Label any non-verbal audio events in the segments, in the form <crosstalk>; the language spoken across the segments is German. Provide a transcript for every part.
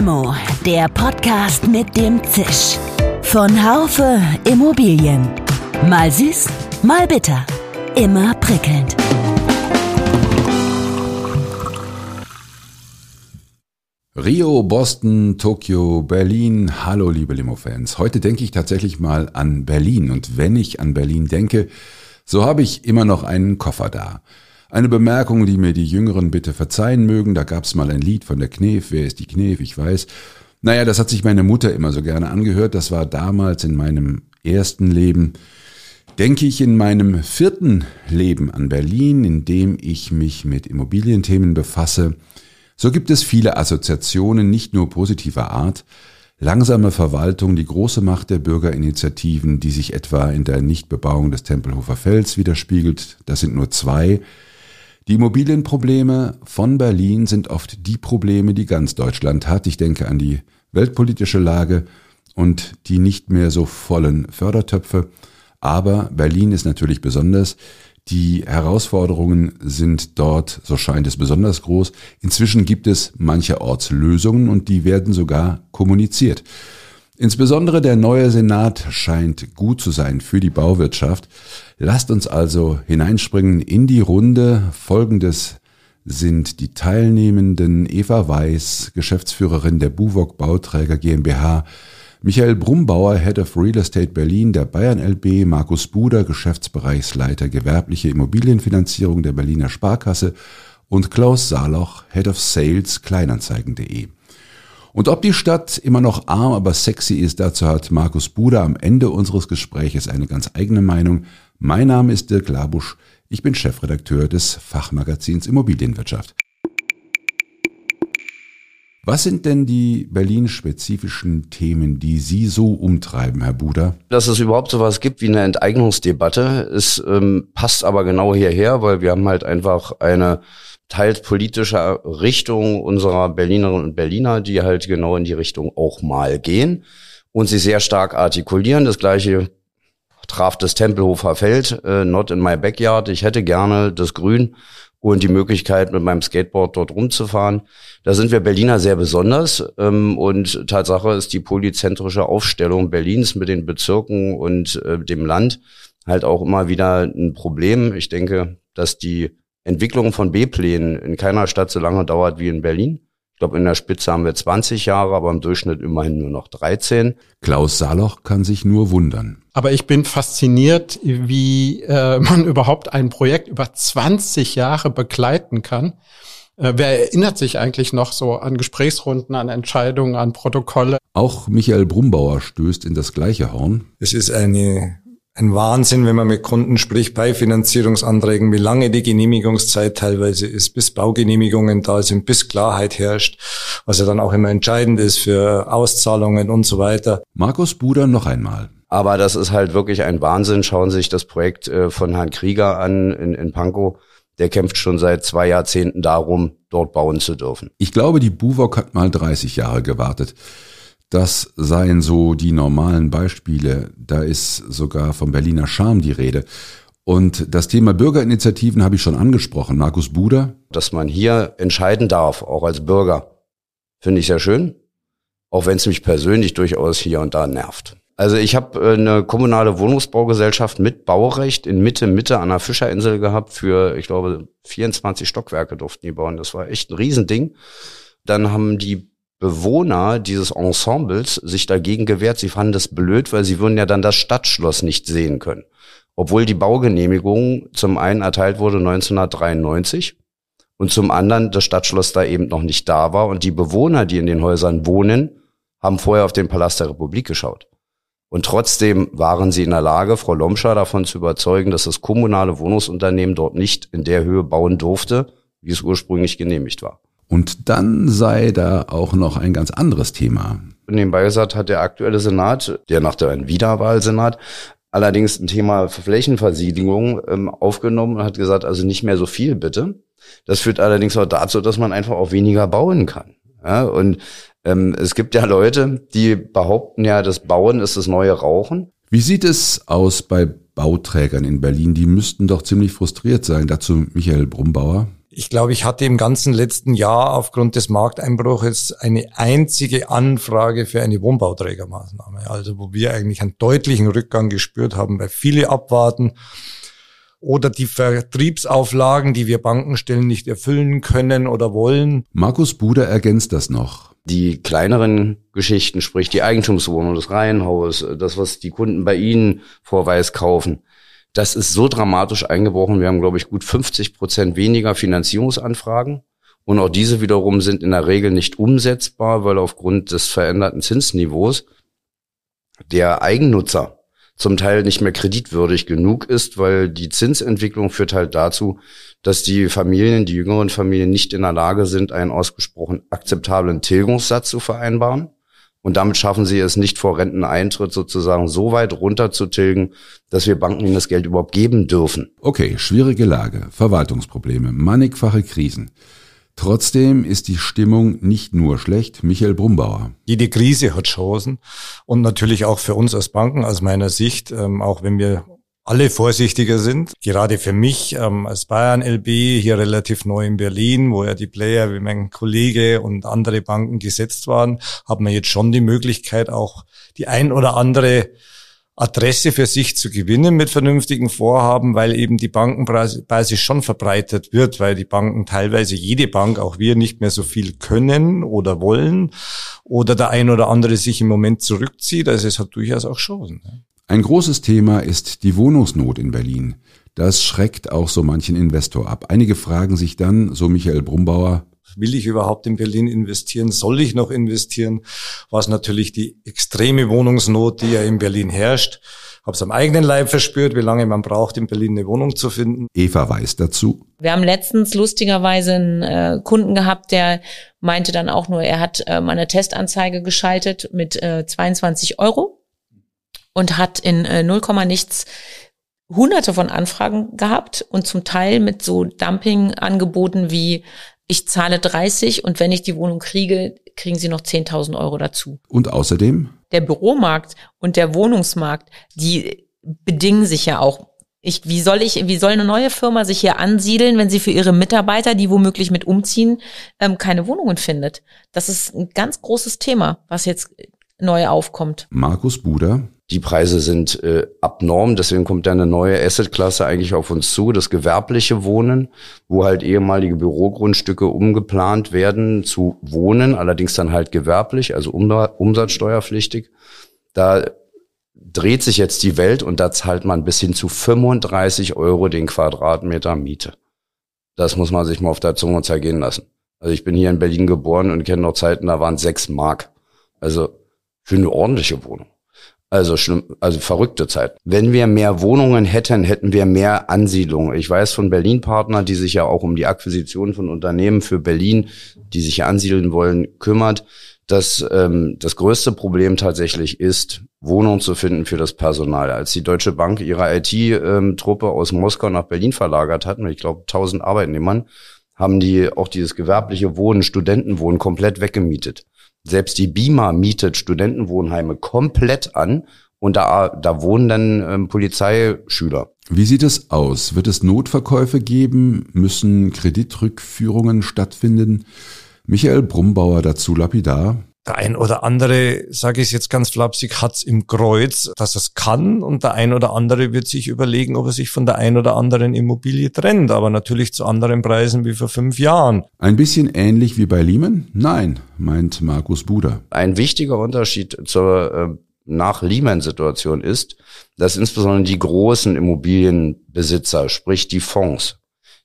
Limo, der Podcast mit dem Zisch. Von Haufe Immobilien. Mal süß, mal bitter. Immer prickelnd. Rio, Boston, Tokio, Berlin. Hallo, liebe Limo-Fans. Heute denke ich tatsächlich mal an Berlin. Und wenn ich an Berlin denke, so habe ich immer noch einen Koffer da. Eine Bemerkung, die mir die Jüngeren bitte verzeihen mögen, da gab's mal ein Lied von der Knef, wer ist die Knef, ich weiß. Naja, das hat sich meine Mutter immer so gerne angehört, das war damals in meinem ersten Leben. Denke ich in meinem vierten Leben an Berlin, in dem ich mich mit Immobilienthemen befasse, so gibt es viele Assoziationen nicht nur positiver Art, langsame Verwaltung, die große Macht der Bürgerinitiativen, die sich etwa in der Nichtbebauung des Tempelhofer Felds widerspiegelt, das sind nur zwei, die Immobilienprobleme von Berlin sind oft die Probleme, die ganz Deutschland hat. Ich denke an die weltpolitische Lage und die nicht mehr so vollen Fördertöpfe. Aber Berlin ist natürlich besonders. Die Herausforderungen sind dort, so scheint es, besonders groß. Inzwischen gibt es mancherorts Lösungen und die werden sogar kommuniziert. Insbesondere der neue Senat scheint gut zu sein für die Bauwirtschaft. Lasst uns also hineinspringen in die Runde. Folgendes sind die Teilnehmenden Eva Weiß, Geschäftsführerin der Buwok Bauträger GmbH, Michael Brumbauer, Head of Real Estate Berlin der Bayern LB, Markus Buder, Geschäftsbereichsleiter gewerbliche Immobilienfinanzierung der Berliner Sparkasse und Klaus Saloch, Head of Sales Kleinanzeigen.de. Und ob die Stadt immer noch arm, aber sexy ist, dazu hat Markus Buder am Ende unseres Gespräches eine ganz eigene Meinung. Mein Name ist Dirk Labusch. Ich bin Chefredakteur des Fachmagazins Immobilienwirtschaft. Was sind denn die Berlin-spezifischen Themen, die Sie so umtreiben, Herr Buder? Dass es überhaupt sowas gibt wie eine Enteignungsdebatte, ist, ähm, passt aber genau hierher, weil wir haben halt einfach eine teils politischer Richtung unserer Berlinerinnen und Berliner, die halt genau in die Richtung auch mal gehen und sie sehr stark artikulieren. Das gleiche traf das Tempelhofer Feld, äh, not in my backyard. Ich hätte gerne das Grün und die Möglichkeit, mit meinem Skateboard dort rumzufahren. Da sind wir Berliner sehr besonders. Ähm, und Tatsache ist die polyzentrische Aufstellung Berlins mit den Bezirken und äh, dem Land halt auch immer wieder ein Problem. Ich denke, dass die Entwicklung von B-Plänen in keiner Stadt so lange dauert wie in Berlin. Ich glaube, in der Spitze haben wir 20 Jahre, aber im Durchschnitt immerhin nur noch 13. Klaus Saloch kann sich nur wundern. Aber ich bin fasziniert, wie äh, man überhaupt ein Projekt über 20 Jahre begleiten kann. Äh, wer erinnert sich eigentlich noch so an Gesprächsrunden, an Entscheidungen, an Protokolle? Auch Michael Brumbauer stößt in das gleiche Horn. Es ist eine ein Wahnsinn, wenn man mit Kunden spricht bei Finanzierungsanträgen, wie lange die Genehmigungszeit teilweise ist, bis Baugenehmigungen da sind, bis Klarheit herrscht, was ja dann auch immer entscheidend ist für Auszahlungen und so weiter. Markus Buder noch einmal. Aber das ist halt wirklich ein Wahnsinn. Schauen Sie sich das Projekt äh, von Herrn Krieger an in, in Pankow. Der kämpft schon seit zwei Jahrzehnten darum, dort bauen zu dürfen. Ich glaube, die Buwok hat mal 30 Jahre gewartet. Das seien so die normalen Beispiele. Da ist sogar vom Berliner Charme die Rede. Und das Thema Bürgerinitiativen habe ich schon angesprochen. Markus Buder. Dass man hier entscheiden darf, auch als Bürger, finde ich sehr schön. Auch wenn es mich persönlich durchaus hier und da nervt. Also ich habe äh, eine kommunale Wohnungsbaugesellschaft mit Baurecht in Mitte, Mitte an der Fischerinsel gehabt für, ich glaube, 24 Stockwerke durften die bauen. Das war echt ein Riesending. Dann haben die Bewohner dieses Ensembles sich dagegen gewehrt. Sie fanden das blöd, weil sie würden ja dann das Stadtschloss nicht sehen können. Obwohl die Baugenehmigung zum einen erteilt wurde 1993 und zum anderen das Stadtschloss da eben noch nicht da war und die Bewohner, die in den Häusern wohnen, haben vorher auf den Palast der Republik geschaut. Und trotzdem waren sie in der Lage, Frau Lomscher davon zu überzeugen, dass das kommunale Wohnungsunternehmen dort nicht in der Höhe bauen durfte, wie es ursprünglich genehmigt war. Und dann sei da auch noch ein ganz anderes Thema. Nebenbei gesagt hat der aktuelle Senat, der nach der Wiederwahlsenat, allerdings ein Thema Flächenversiegelung ähm, aufgenommen und hat gesagt, also nicht mehr so viel bitte. Das führt allerdings auch dazu, dass man einfach auch weniger bauen kann. Ja, und ähm, es gibt ja Leute, die behaupten ja, das Bauen ist das neue Rauchen. Wie sieht es aus bei Bauträgern in Berlin? Die müssten doch ziemlich frustriert sein. Dazu Michael Brumbauer. Ich glaube, ich hatte im ganzen letzten Jahr aufgrund des Markteinbruches eine einzige Anfrage für eine Wohnbauträgermaßnahme. Also wo wir eigentlich einen deutlichen Rückgang gespürt haben, weil viele abwarten oder die Vertriebsauflagen, die wir Bankenstellen nicht erfüllen können oder wollen. Markus Buder ergänzt das noch. Die kleineren Geschichten, sprich die Eigentumswohnung, das Reihenhaus, das, was die Kunden bei Ihnen vorweis kaufen, das ist so dramatisch eingebrochen. Wir haben, glaube ich, gut 50 Prozent weniger Finanzierungsanfragen. Und auch diese wiederum sind in der Regel nicht umsetzbar, weil aufgrund des veränderten Zinsniveaus der Eigennutzer zum Teil nicht mehr kreditwürdig genug ist, weil die Zinsentwicklung führt halt dazu, dass die Familien, die jüngeren Familien nicht in der Lage sind, einen ausgesprochen akzeptablen Tilgungssatz zu vereinbaren. Und damit schaffen sie es nicht vor Renteneintritt sozusagen so weit runter zu tilgen, dass wir Banken ihnen das Geld überhaupt geben dürfen. Okay, schwierige Lage, Verwaltungsprobleme, mannigfache Krisen. Trotzdem ist die Stimmung nicht nur schlecht. Michael Brumbauer. Jede Krise hat Chancen und natürlich auch für uns als Banken aus meiner Sicht, ähm, auch wenn wir alle vorsichtiger sind. Gerade für mich ähm, als Bayern LB hier relativ neu in Berlin, wo ja die Player wie mein Kollege und andere Banken gesetzt waren, haben wir jetzt schon die Möglichkeit, auch die ein oder andere Adresse für sich zu gewinnen mit vernünftigen Vorhaben, weil eben die Bankenbasis schon verbreitet wird, weil die Banken teilweise jede Bank, auch wir, nicht mehr so viel können oder wollen oder der ein oder andere sich im Moment zurückzieht. Also es hat durchaus auch Chancen. Ein großes Thema ist die Wohnungsnot in Berlin. Das schreckt auch so manchen Investor ab. Einige fragen sich dann, so Michael Brumbauer, Will ich überhaupt in Berlin investieren? Soll ich noch investieren? Was natürlich die extreme Wohnungsnot, die ja in Berlin herrscht, habe es am eigenen Leib verspürt, wie lange man braucht, in Berlin eine Wohnung zu finden. Eva weiß dazu. Wir haben letztens lustigerweise einen äh, Kunden gehabt, der meinte dann auch nur, er hat äh, mal eine Testanzeige geschaltet mit äh, 22 Euro und hat in äh, 0, nichts hunderte von Anfragen gehabt und zum Teil mit so Dumping-Angeboten wie ich zahle 30 und wenn ich die Wohnung kriege, kriegen sie noch 10.000 Euro dazu. Und außerdem? Der Büromarkt und der Wohnungsmarkt, die bedingen sich ja auch. Ich, wie soll ich, wie soll eine neue Firma sich hier ansiedeln, wenn sie für ihre Mitarbeiter, die womöglich mit umziehen, ähm, keine Wohnungen findet? Das ist ein ganz großes Thema, was jetzt neu aufkommt. Markus Buder, die Preise sind äh, abnorm, deswegen kommt da eine neue Assetklasse eigentlich auf uns zu, das gewerbliche Wohnen, wo halt ehemalige Bürogrundstücke umgeplant werden zu Wohnen, allerdings dann halt gewerblich, also umsatzsteuerpflichtig. Da dreht sich jetzt die Welt und da zahlt man bis hin zu 35 Euro den Quadratmeter Miete. Das muss man sich mal auf der Zunge zergehen lassen. Also ich bin hier in Berlin geboren und kenne noch Zeiten, da waren sechs Mark. Also für eine ordentliche Wohnung. Also schlimm, also verrückte Zeit. Wenn wir mehr Wohnungen hätten, hätten wir mehr Ansiedlungen. Ich weiß von Berlin-Partner, die sich ja auch um die Akquisition von Unternehmen für Berlin, die sich hier ansiedeln wollen, kümmert, dass ähm, das größte Problem tatsächlich ist, Wohnungen zu finden für das Personal. Als die Deutsche Bank ihre IT-Truppe ähm, aus Moskau nach Berlin verlagert hat, mit ich glaube 1000 Arbeitnehmern, haben die auch dieses gewerbliche Wohnen, Studentenwohnen komplett weggemietet. Selbst die BIMA mietet Studentenwohnheime komplett an und da, da wohnen dann ähm, Polizeischüler. Wie sieht es aus? Wird es Notverkäufe geben? Müssen Kreditrückführungen stattfinden? Michael Brumbauer dazu lapidar. Der ein oder andere, sage ich jetzt ganz flapsig, hat's im Kreuz, dass es kann und der ein oder andere wird sich überlegen, ob er sich von der ein oder anderen Immobilie trennt, aber natürlich zu anderen Preisen wie vor fünf Jahren. Ein bisschen ähnlich wie bei Lehman? Nein, meint Markus Buder. Ein wichtiger Unterschied zur äh, nach Lehman-Situation ist, dass insbesondere die großen Immobilienbesitzer, sprich die Fonds,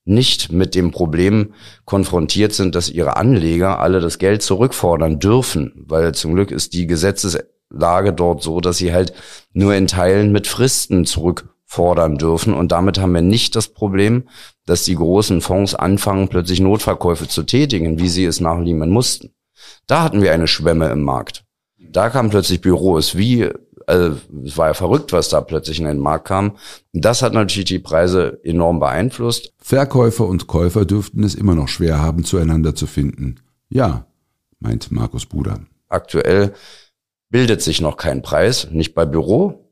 nicht mit dem Problem konfrontiert sind, dass ihre Anleger alle das Geld zurückfordern dürfen, weil zum Glück ist die Gesetzeslage dort so, dass sie halt nur in Teilen mit Fristen zurückfordern dürfen und damit haben wir nicht das Problem, dass die großen Fonds anfangen, plötzlich Notverkäufe zu tätigen, wie sie es nach Lehman mussten. Da hatten wir eine Schwemme im Markt. Da kamen plötzlich Büros wie also es war ja verrückt, was da plötzlich in den Markt kam. Das hat natürlich die Preise enorm beeinflusst. Verkäufer und Käufer dürften es immer noch schwer haben, zueinander zu finden. Ja, meint Markus Buder. Aktuell bildet sich noch kein Preis, nicht bei Büro,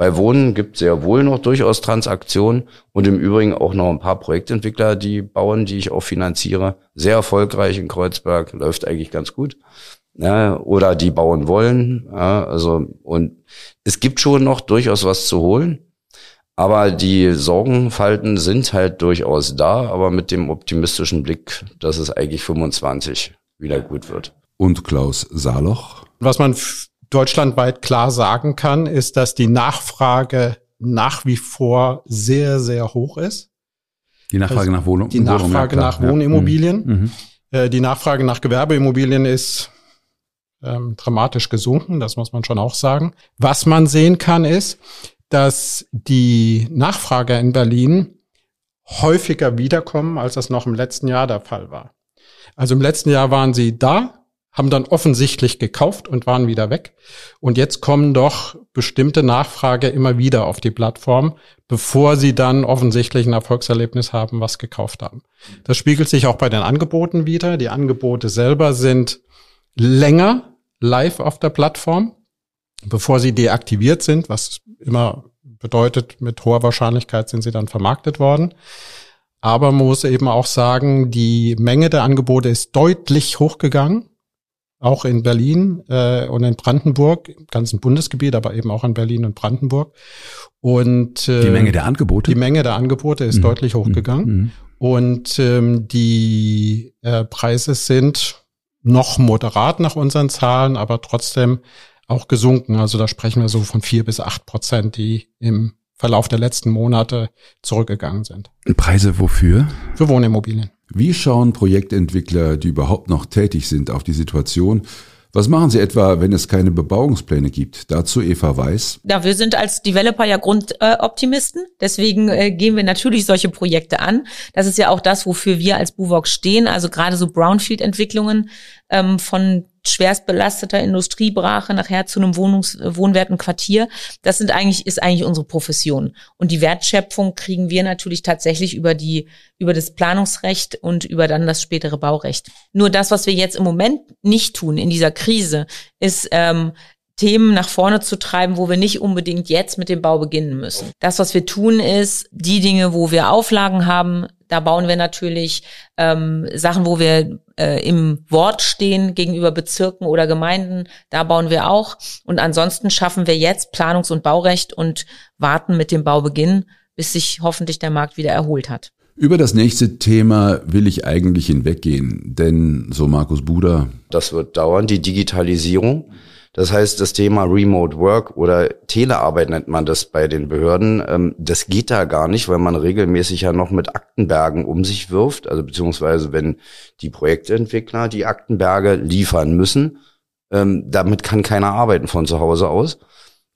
Bei Wohnen gibt es sehr wohl noch durchaus Transaktionen und im Übrigen auch noch ein paar Projektentwickler, die bauen, die ich auch finanziere. Sehr erfolgreich in Kreuzberg, läuft eigentlich ganz gut. Ja, oder die bauen wollen. Ja, also und es gibt schon noch durchaus was zu holen. Aber die Sorgenfalten sind halt durchaus da, aber mit dem optimistischen Blick, dass es eigentlich 25 wieder gut wird. Und Klaus Saloch? Was man deutschlandweit klar sagen kann, ist, dass die Nachfrage nach wie vor sehr, sehr hoch ist. Die Nachfrage also nach Wohnung. Die Nachfrage ja, nach Wohnimmobilien. Mhm. mhm. Äh, die Nachfrage nach Gewerbeimmobilien ist ähm, dramatisch gesunken, das muss man schon auch sagen. Was man sehen kann, ist, dass die Nachfrager in Berlin häufiger wiederkommen, als das noch im letzten Jahr der Fall war. Also im letzten Jahr waren sie da, haben dann offensichtlich gekauft und waren wieder weg. Und jetzt kommen doch bestimmte Nachfrage immer wieder auf die Plattform, bevor sie dann offensichtlich ein Erfolgserlebnis haben, was gekauft haben. Das spiegelt sich auch bei den Angeboten wieder. Die Angebote selber sind länger live auf der Plattform bevor sie deaktiviert sind, was immer bedeutet, mit hoher Wahrscheinlichkeit sind sie dann vermarktet worden. Aber man muss eben auch sagen, die Menge der Angebote ist deutlich hochgegangen, auch in Berlin äh, und in Brandenburg, im ganzen Bundesgebiet, aber eben auch in Berlin und Brandenburg. Und äh, die Menge der Angebote? Die Menge der Angebote ist mhm. deutlich hochgegangen. Mhm. Und ähm, die äh, Preise sind noch moderat nach unseren Zahlen, aber trotzdem auch gesunken. Also da sprechen wir so von vier bis acht Prozent, die im Verlauf der letzten Monate zurückgegangen sind. Preise wofür? Für Wohnimmobilien. Wie schauen Projektentwickler, die überhaupt noch tätig sind, auf die Situation? Was machen Sie etwa, wenn es keine Bebauungspläne gibt? Dazu Eva Weiß. Ja, wir sind als Developer ja Grundoptimisten. Äh, Deswegen äh, gehen wir natürlich solche Projekte an. Das ist ja auch das, wofür wir als Buwok stehen. Also gerade so Brownfield-Entwicklungen ähm, von schwerst belasteter Industriebrache nachher zu einem Wohnungs wohnwerten Quartier. Das sind eigentlich, ist eigentlich unsere Profession. Und die Wertschöpfung kriegen wir natürlich tatsächlich über die, über das Planungsrecht und über dann das spätere Baurecht. Nur das, was wir jetzt im Moment nicht tun in dieser Krise, ist, ähm, Themen nach vorne zu treiben, wo wir nicht unbedingt jetzt mit dem Bau beginnen müssen. Das, was wir tun, ist die Dinge, wo wir Auflagen haben, da bauen wir natürlich ähm, Sachen, wo wir äh, im Wort stehen gegenüber Bezirken oder Gemeinden. Da bauen wir auch. Und ansonsten schaffen wir jetzt Planungs- und Baurecht und warten mit dem Baubeginn, bis sich hoffentlich der Markt wieder erholt hat. Über das nächste Thema will ich eigentlich hinweggehen, denn so Markus Buder. Das wird dauern, die Digitalisierung. Das heißt, das Thema Remote Work oder Telearbeit nennt man das bei den Behörden, ähm, das geht da gar nicht, weil man regelmäßig ja noch mit Aktenbergen um sich wirft. Also beziehungsweise wenn die Projektentwickler die Aktenberge liefern müssen, ähm, damit kann keiner arbeiten von zu Hause aus.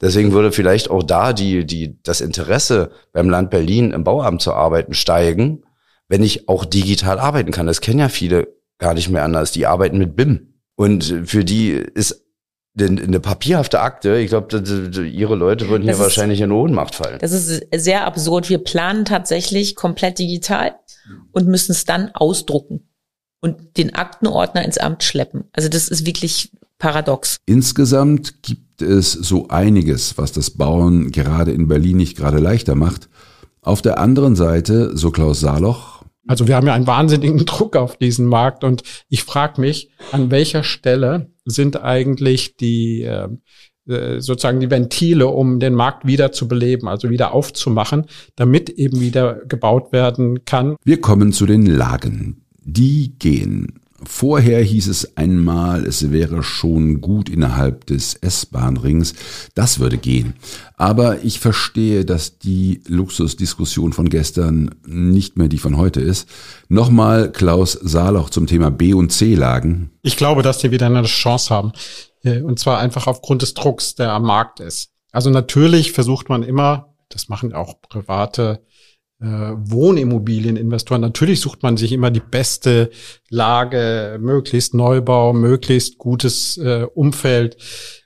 Deswegen würde vielleicht auch da die, die, das Interesse beim Land Berlin im Bauamt zu arbeiten steigen, wenn ich auch digital arbeiten kann. Das kennen ja viele gar nicht mehr anders. Die arbeiten mit BIM. Und für die ist eine papierhafte Akte, ich glaube, ihre Leute würden das hier ist, wahrscheinlich in Ohnmacht fallen. Das ist sehr absurd. Wir planen tatsächlich komplett digital und müssen es dann ausdrucken und den Aktenordner ins Amt schleppen. Also das ist wirklich paradox. Insgesamt gibt es so einiges, was das Bauen gerade in Berlin nicht gerade leichter macht. Auf der anderen Seite, so Klaus Saloch, also wir haben ja einen wahnsinnigen <laughs> Druck auf diesen Markt und ich frage mich, an welcher Stelle sind eigentlich die ähm, äh, sozusagen die Ventile, um den Markt wieder zu beleben, also wieder aufzumachen, damit eben wieder gebaut werden kann. Wir kommen zu den Lagen. Die gehen. Vorher hieß es einmal, es wäre schon gut innerhalb des S-Bahn-Rings. Das würde gehen. Aber ich verstehe, dass die Luxusdiskussion von gestern nicht mehr die von heute ist. Nochmal Klaus Saloch zum Thema B- und C-Lagen. Ich glaube, dass die wieder eine Chance haben. Äh, und zwar einfach aufgrund des Drucks, der am Markt ist. Also natürlich versucht man immer, das machen auch private äh, Wohnimmobilieninvestoren. Natürlich sucht man sich immer die beste Lage, möglichst Neubau, möglichst gutes äh, Umfeld.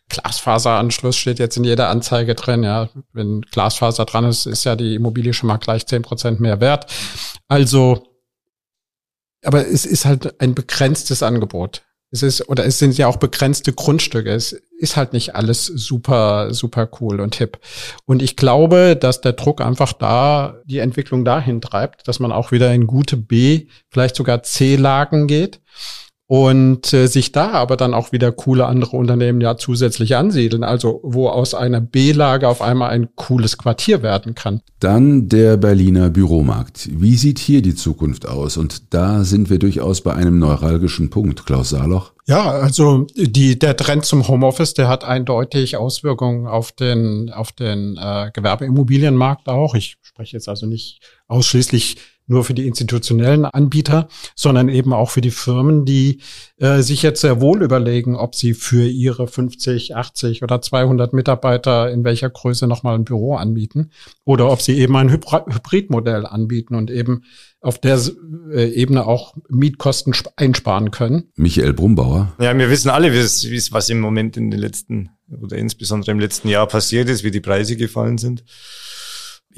Glasfaseranschluss steht jetzt in jeder Anzeige drin. Ja, wenn Glasfaser dran ist, ist ja die Immobilie schon mal gleich zehn Prozent mehr wert. Also, aber es ist halt ein begrenztes Angebot. es ist, oder es sind ja auch begrenzte Grundstücke. Es ist halt nicht alles super, super cool und hip. Und ich glaube, dass der Druck einfach da die Entwicklung dahin treibt, dass man auch wieder in gute B, vielleicht sogar C-Lagen geht und äh, sich da aber dann auch wieder coole andere Unternehmen ja zusätzlich ansiedeln, also wo aus einer B-Lage auf einmal ein cooles Quartier werden kann. Dann der Berliner Büromarkt. Wie sieht hier die Zukunft aus? Und da sind wir durchaus bei einem neuralgischen Punkt, Klaus Saloch. Ja, also die, der Trend zum Homeoffice, der hat eindeutig Auswirkungen auf den, auf den äh, Gewerbeimmobilienmarkt auch. Ich spreche jetzt also nicht ausschließlich nur für die institutionellen Anbieter, sondern eben auch für die Firmen, die äh, sich jetzt sehr wohl überlegen, ob sie für ihre 50, 80 oder 200 Mitarbeiter in welcher Größe nochmal ein Büro anbieten oder ob sie eben ein Hybridmodell anbieten und eben auf der äh, Ebene auch Mietkosten einsparen können. Michael Brumbauer. Ja, wir wissen alle, wie es, was im Moment in den letzten oder insbesondere im letzten Jahr passiert ist, wie die Preise gefallen sind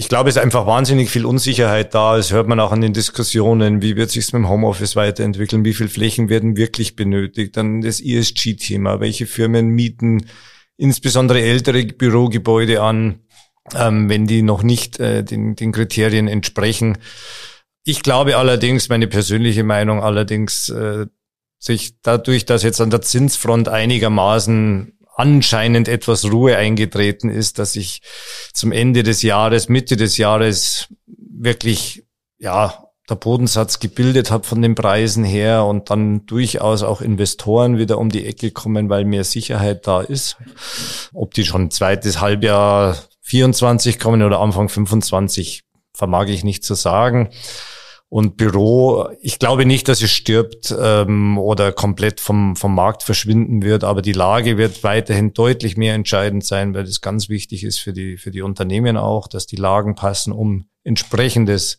ich glaube, es ist einfach wahnsinnig viel Unsicherheit da. Das hört man auch an den Diskussionen. Wie wird sich mit dem Homeoffice weiterentwickeln? Wie viele Flächen werden wirklich benötigt? Dann das ESG-Thema. Welche Firmen mieten insbesondere ältere Bürogebäude an, ähm, wenn die noch nicht äh, den, den Kriterien entsprechen? Ich glaube allerdings, meine persönliche Meinung allerdings, äh, sich dadurch, dass jetzt an der Zinsfront einigermaßen anscheinend etwas Ruhe eingetreten ist, dass sich zum Ende des Jahres, Mitte des Jahres wirklich, ja, der Bodensatz gebildet hat von den Preisen her und dann durchaus auch Investoren wieder um die Ecke kommen, weil mehr Sicherheit da ist. Ob die schon zweites Halbjahr 24 kommen oder Anfang 25, vermag ich nicht zu sagen. Und Büro, ich glaube nicht, dass es stirbt ähm, oder komplett vom, vom Markt verschwinden wird, aber die Lage wird weiterhin deutlich mehr entscheidend sein, weil es ganz wichtig ist für die, für die Unternehmen auch, dass die Lagen passen, um entsprechendes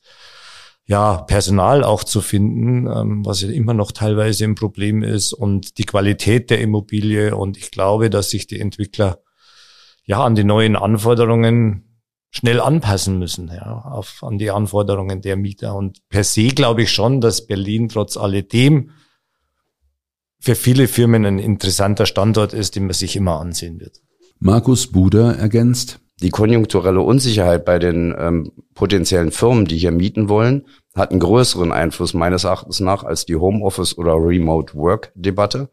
ja, Personal auch zu finden, ähm, was ja immer noch teilweise ein Problem ist und die Qualität der Immobilie. Und ich glaube, dass sich die Entwickler ja an die neuen Anforderungen schnell anpassen müssen, ja, auf, an die Anforderungen der Mieter. Und per se glaube ich schon, dass Berlin trotz alledem für viele Firmen ein interessanter Standort ist, den man sich immer ansehen wird. Markus Buder ergänzt. Die konjunkturelle Unsicherheit bei den ähm, potenziellen Firmen, die hier mieten wollen, hat einen größeren Einfluss meines Erachtens nach als die Homeoffice- oder Remote-Work-Debatte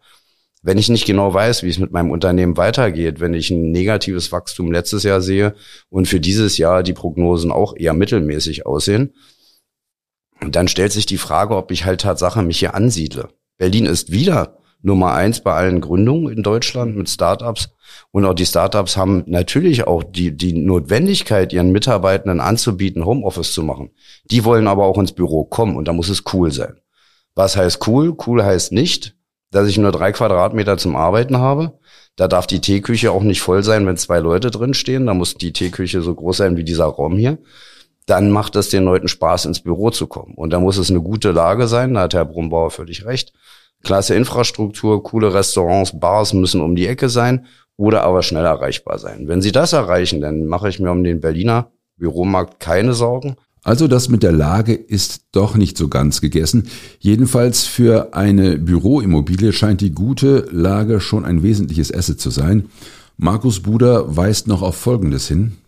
wenn ich nicht genau weiß, wie es mit meinem Unternehmen weitergeht, wenn ich ein negatives Wachstum letztes Jahr sehe und für dieses Jahr die Prognosen auch eher mittelmäßig aussehen, dann stellt sich die Frage, ob ich halt Tatsache mich hier ansiedle. Berlin ist wieder Nummer eins bei allen Gründungen in Deutschland mit Startups. Und auch die Startups haben natürlich auch die, die Notwendigkeit, ihren Mitarbeitenden anzubieten, Homeoffice zu machen. Die wollen aber auch ins Büro kommen und da muss es cool sein. Was heißt cool? Cool heißt nicht, dass ich nur drei Quadratmeter zum Arbeiten habe. Da darf die Teeküche auch nicht voll sein, wenn zwei Leute drin stehen. Da muss die Teeküche so groß sein wie dieser Raum hier. Dann macht es den Leuten Spaß, ins Büro zu kommen. Und da muss es eine gute Lage sein. Da hat Herr Brumbauer völlig recht. Klasse Infrastruktur, coole Restaurants, Bars müssen um die Ecke sein oder aber schnell erreichbar sein. Wenn Sie das erreichen, dann mache ich mir um den Berliner Büromarkt keine Sorgen. Also das mit der Lage ist doch nicht so ganz gegessen. Jedenfalls für eine Büroimmobilie scheint die gute Lage schon ein wesentliches Asset zu sein. Markus Buder weist noch auf Folgendes hin.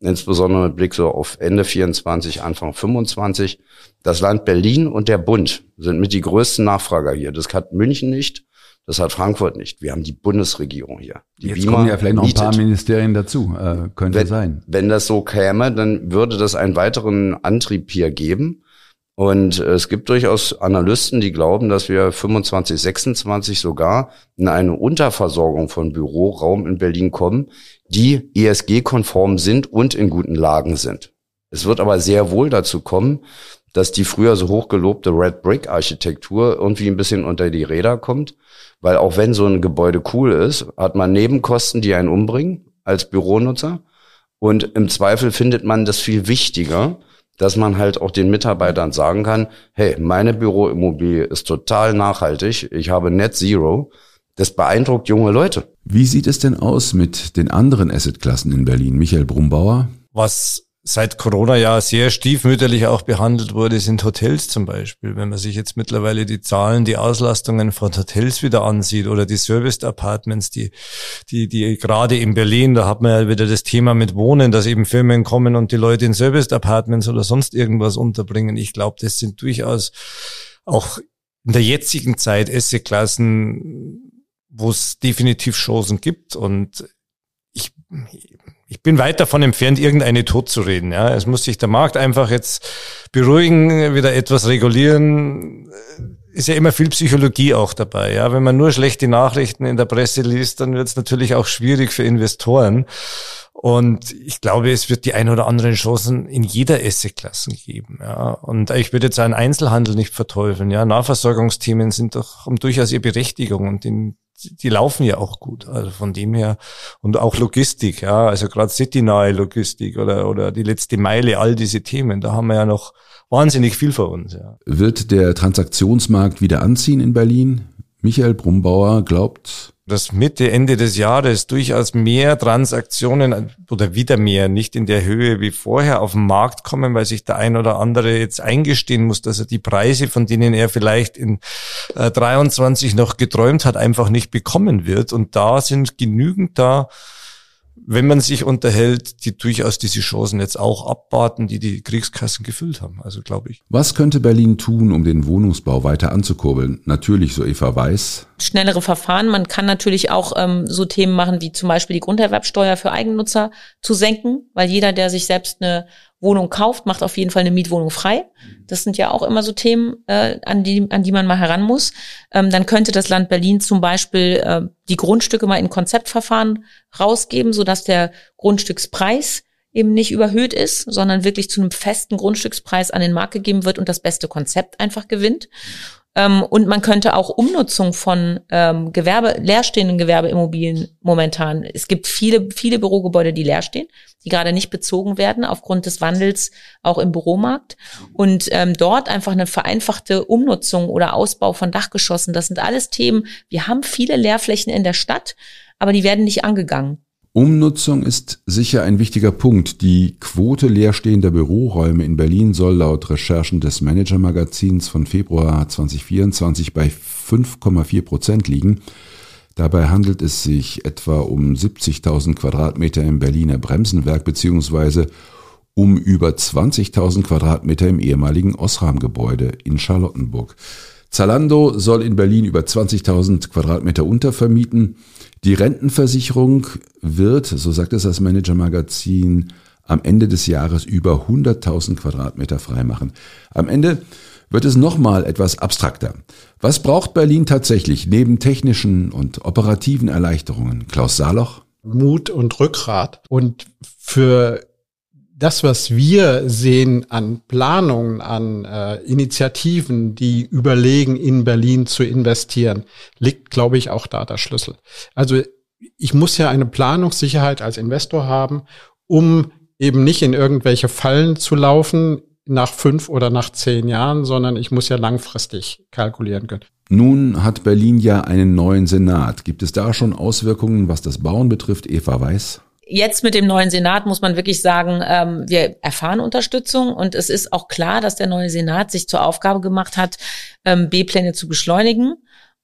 Insbesondere mit Blick so auf Ende 24, Anfang 25. Das Land Berlin und der Bund sind mit die größten Nachfrager hier. Das hat München nicht. Das hat Frankfurt nicht. Wir haben die Bundesregierung hier. Die Jetzt kommen ja vielleicht noch ein paar Ministerien dazu, äh, könnte wenn, sein. Wenn das so käme, dann würde das einen weiteren Antrieb hier geben. Und es gibt durchaus Analysten, die glauben, dass wir 25, 26 sogar in eine Unterversorgung von Büroraum in Berlin kommen, die ESG-konform sind und in guten Lagen sind. Es wird aber sehr wohl dazu kommen, dass die früher so hochgelobte Red Brick Architektur irgendwie ein bisschen unter die Räder kommt weil auch wenn so ein Gebäude cool ist, hat man Nebenkosten, die einen umbringen als Büronutzer. Und im Zweifel findet man das viel wichtiger, dass man halt auch den Mitarbeitern sagen kann, hey, meine Büroimmobilie ist total nachhaltig, ich habe Net Zero. Das beeindruckt junge Leute. Wie sieht es denn aus mit den anderen Assetklassen in Berlin? Michael Brumbauer? Was seit Corona ja sehr stiefmütterlich auch behandelt wurde, sind Hotels zum Beispiel. Wenn man sich jetzt mittlerweile die Zahlen, die Auslastungen von Hotels wieder ansieht oder die Serviced Apartments, die, die, die gerade in Berlin, da hat man ja wieder das Thema mit Wohnen, dass eben Firmen kommen und die Leute in Serviced Apartments oder sonst irgendwas unterbringen. Ich glaube, das sind durchaus auch in der jetzigen Zeit Esseklassen, wo es definitiv Chancen gibt und ich ich bin weit davon entfernt, irgendeine tot zu reden. Ja, es muss sich der Markt einfach jetzt beruhigen, wieder etwas regulieren. Ist ja immer viel Psychologie auch dabei. Ja, wenn man nur schlechte Nachrichten in der Presse liest, dann wird es natürlich auch schwierig für Investoren. Und ich glaube, es wird die ein oder anderen Chancen in jeder Assetklasse geben. Ja. Und ich würde jetzt einen Einzelhandel nicht verteufeln. Ja. Nahversorgungsthemen sind doch haben durchaus ihre Berechtigung und in die laufen ja auch gut. Also von dem her und auch Logistik, ja, also gerade citynahe Logistik oder oder die letzte Meile, all diese Themen, da haben wir ja noch wahnsinnig viel vor uns. Ja. Wird der Transaktionsmarkt wieder anziehen in Berlin? Michael Brumbauer glaubt, dass Mitte, Ende des Jahres durchaus mehr Transaktionen oder wieder mehr, nicht in der Höhe wie vorher, auf den Markt kommen, weil sich der ein oder andere jetzt eingestehen muss, dass er die Preise, von denen er vielleicht in äh, 23 noch geträumt hat, einfach nicht bekommen wird. Und da sind genügend da, wenn man sich unterhält, die durchaus diese Chancen jetzt auch abwarten, die die Kriegskassen gefüllt haben. Also glaube ich. Was könnte Berlin tun, um den Wohnungsbau weiter anzukurbeln? Natürlich, so Eva Weiß. Schnellere Verfahren. Man kann natürlich auch ähm, so Themen machen, wie zum Beispiel die Grunderwerbsteuer für Eigennutzer zu senken, weil jeder, der sich selbst eine Wohnung kauft, macht auf jeden Fall eine Mietwohnung frei. Das sind ja auch immer so Themen, äh, an, die, an die man mal heran muss. Ähm, dann könnte das Land Berlin zum Beispiel äh, die Grundstücke mal in Konzeptverfahren rausgeben, sodass der Grundstückspreis eben nicht überhöht ist, sondern wirklich zu einem festen Grundstückspreis an den Markt gegeben wird und das beste Konzept einfach gewinnt. Ähm, und man könnte auch Umnutzung von ähm, Gewerbe, leerstehenden Gewerbeimmobilien momentan. Es gibt viele, viele Bürogebäude, die leer stehen, die gerade nicht bezogen werden aufgrund des Wandels auch im Büromarkt. Und ähm, dort einfach eine vereinfachte Umnutzung oder Ausbau von Dachgeschossen. Das sind alles Themen. Wir haben viele Leerflächen in der Stadt, aber die werden nicht angegangen. Umnutzung ist sicher ein wichtiger Punkt. Die Quote leerstehender Büroräume in Berlin soll laut Recherchen des Manager-Magazins von Februar 2024 bei 5,4 Prozent liegen. Dabei handelt es sich etwa um 70.000 Quadratmeter im Berliner Bremsenwerk beziehungsweise um über 20.000 Quadratmeter im ehemaligen Osram-Gebäude in Charlottenburg. Zalando soll in Berlin über 20.000 Quadratmeter untervermieten. Die Rentenversicherung wird, so sagt es das Manager-Magazin, am Ende des Jahres über 100.000 Quadratmeter freimachen. Am Ende wird es nochmal etwas abstrakter. Was braucht Berlin tatsächlich neben technischen und operativen Erleichterungen? Klaus Saloch? Mut und Rückgrat. Und für das, was wir sehen an Planungen, an äh, Initiativen, die überlegen, in Berlin zu investieren, liegt, glaube ich, auch da der Schlüssel. Also ich muss ja eine Planungssicherheit als Investor haben, um eben nicht in irgendwelche Fallen zu laufen nach fünf oder nach zehn Jahren, sondern ich muss ja langfristig kalkulieren können. Nun hat Berlin ja einen neuen Senat. Gibt es da schon Auswirkungen, was das Bauen betrifft? Eva Weiß? Jetzt mit dem neuen Senat muss man wirklich sagen, ähm, wir erfahren Unterstützung und es ist auch klar, dass der neue Senat sich zur Aufgabe gemacht hat, ähm, B-Pläne zu beschleunigen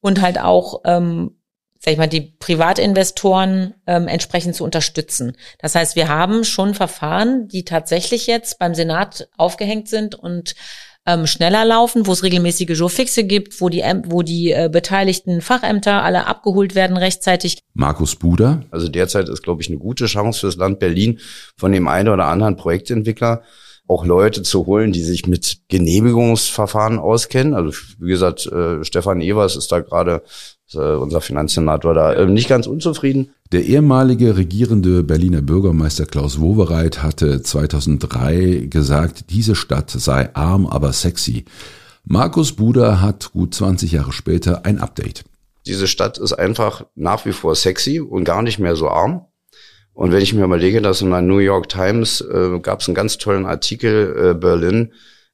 und halt auch, ähm, sag ich mal, die Privatinvestoren ähm, entsprechend zu unterstützen. Das heißt, wir haben schon Verfahren, die tatsächlich jetzt beim Senat aufgehängt sind und ähm, schneller laufen, wo es regelmäßige Jourfixe gibt, wo die, wo die äh, beteiligten Fachämter alle abgeholt werden rechtzeitig. Markus Buder. Also derzeit ist, glaube ich, eine gute Chance für das Land Berlin von dem einen oder anderen Projektentwickler auch Leute zu holen, die sich mit Genehmigungsverfahren auskennen. Also wie gesagt, äh, Stefan Evers ist da gerade äh, unser Finanzsenator da äh, nicht ganz unzufrieden. Der ehemalige regierende Berliner Bürgermeister Klaus Wowereit hatte 2003 gesagt, diese Stadt sei arm, aber sexy. Markus Buder hat gut 20 Jahre später ein Update. Diese Stadt ist einfach nach wie vor sexy und gar nicht mehr so arm. Und wenn ich mir überlege, dass in der New York Times äh, gab es einen ganz tollen Artikel, äh, Berlin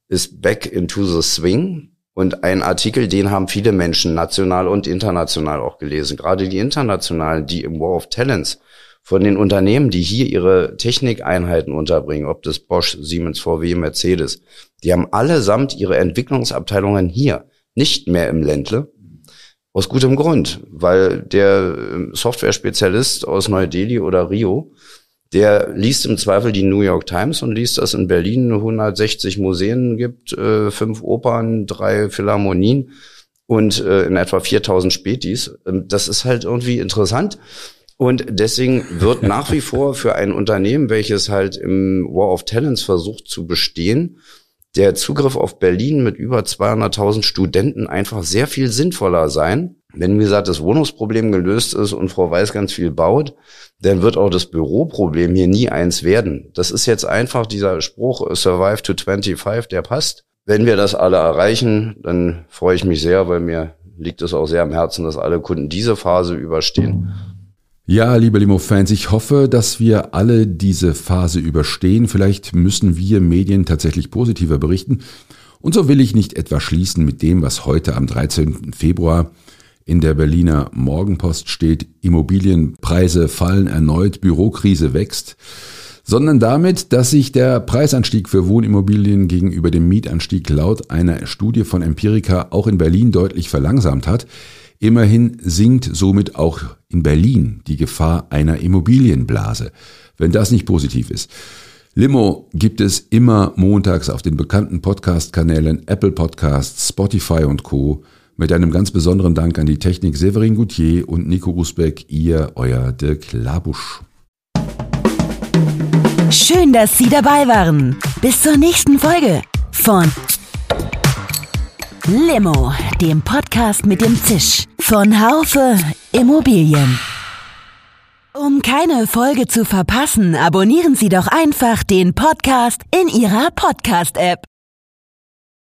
is back into the swing. Und ein Artikel, den haben viele Menschen national und international auch gelesen. Gerade die internationalen, die im War of Talents von den Unternehmen, die hier ihre Technikeinheiten unterbringen, ob das Bosch, Siemens, VW, Mercedes, die haben allesamt ihre Entwicklungsabteilungen hier, nicht mehr im Ländle. Aus gutem Grund, weil der ähm, Software-Spezialist aus Neu-Delhi oder Rio, der liest im Zweifel die New York Times und liest, dass in Berlin 160 Museen gibt, äh, fünf Opern, drei Philharmonien und äh, in etwa 4000 Spätis. Ähm, das ist halt irgendwie interessant. Und deswegen wird <laughs> nach wie vor für ein Unternehmen, welches halt im War of Talents versucht zu bestehen, der Zugriff auf Berlin mit über 200.000 Studenten einfach sehr viel sinnvoller sein. Wenn, wie gesagt, das Wohnungsproblem gelöst ist und Frau Weiß ganz viel baut, dann wird auch das Büroproblem hier nie eins werden. Das ist jetzt einfach dieser Spruch, survive to 25, der passt. Wenn wir das alle erreichen, dann freue ich mich sehr, weil mir liegt es auch sehr am Herzen, dass alle Kunden diese Phase überstehen. Ja, liebe Limo-Fans, ich hoffe, dass wir alle diese Phase überstehen. Vielleicht müssen wir Medien tatsächlich positiver berichten. Und so will ich nicht etwa schließen mit dem, was heute am 13. Februar in der Berliner Morgenpost steht. Immobilienpreise fallen erneut, Bürokrise wächst, sondern damit, dass sich der Preisanstieg für Wohnimmobilien gegenüber dem Mietanstieg laut einer Studie von Empirica auch in Berlin deutlich verlangsamt hat. Immerhin sinkt somit auch in Berlin die Gefahr einer Immobilienblase, wenn das nicht positiv ist. Limo gibt es immer montags auf den bekannten Podcast-Kanälen Apple Podcasts, Spotify und Co. Mit einem ganz besonderen Dank an die Technik Severin Goutier und Nico Rusbeck, ihr, euer Dirk Labusch. Schön, dass Sie dabei waren. Bis zur nächsten Folge von Limo, dem Podcast mit dem Zisch von Haufe Immobilien. Um keine Folge zu verpassen, abonnieren Sie doch einfach den Podcast in Ihrer Podcast-App.